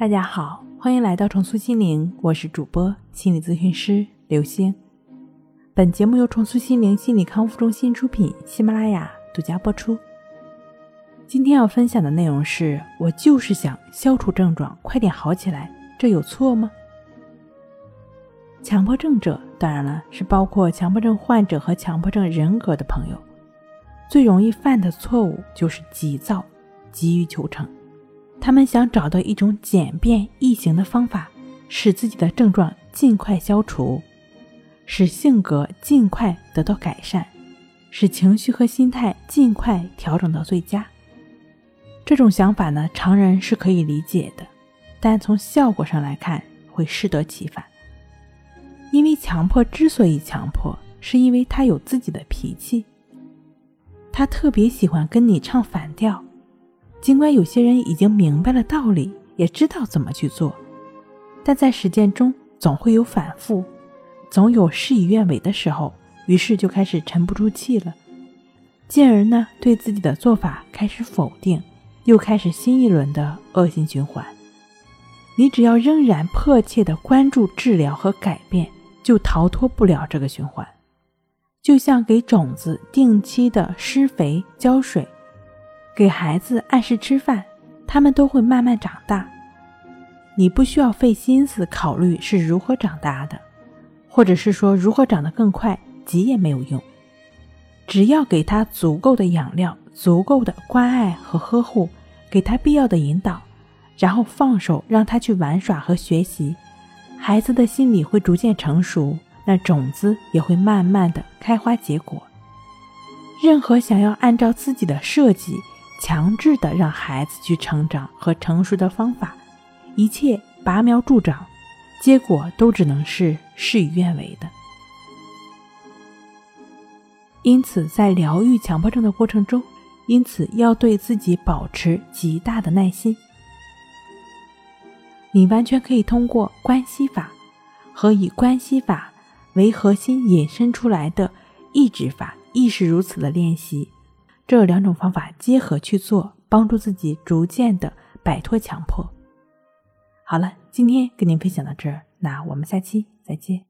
大家好，欢迎来到重塑心灵，我是主播心理咨询师刘星。本节目由重塑心灵心理康复中心出品，喜马拉雅独家播出。今天要分享的内容是我就是想消除症状，快点好起来，这有错吗？强迫症者，当然了，是包括强迫症患者和强迫症人格的朋友，最容易犯的错误就是急躁、急于求成。他们想找到一种简便易行的方法，使自己的症状尽快消除，使性格尽快得到改善，使情绪和心态尽快调整到最佳。这种想法呢，常人是可以理解的，但从效果上来看，会适得其反。因为强迫之所以强迫，是因为他有自己的脾气，他特别喜欢跟你唱反调。尽管有些人已经明白了道理，也知道怎么去做，但在实践中总会有反复，总有事与愿违的时候，于是就开始沉不住气了，进而呢对自己的做法开始否定，又开始新一轮的恶性循环。你只要仍然迫切的关注治疗和改变，就逃脱不了这个循环。就像给种子定期的施肥浇水。给孩子按时吃饭，他们都会慢慢长大。你不需要费心思考虑是如何长大的，或者是说如何长得更快，急也没有用。只要给他足够的养料、足够的关爱和呵护，给他必要的引导，然后放手让他去玩耍和学习，孩子的心理会逐渐成熟，那种子也会慢慢的开花结果。任何想要按照自己的设计。强制的让孩子去成长和成熟的方法，一切拔苗助长，结果都只能是事与愿违的。因此，在疗愈强迫症的过程中，因此要对自己保持极大的耐心。你完全可以通过关系法和以关系法为核心引申出来的意志法，亦是如此的练习。这两种方法结合去做，帮助自己逐渐的摆脱强迫。好了，今天跟您分享到这儿，那我们下期再见。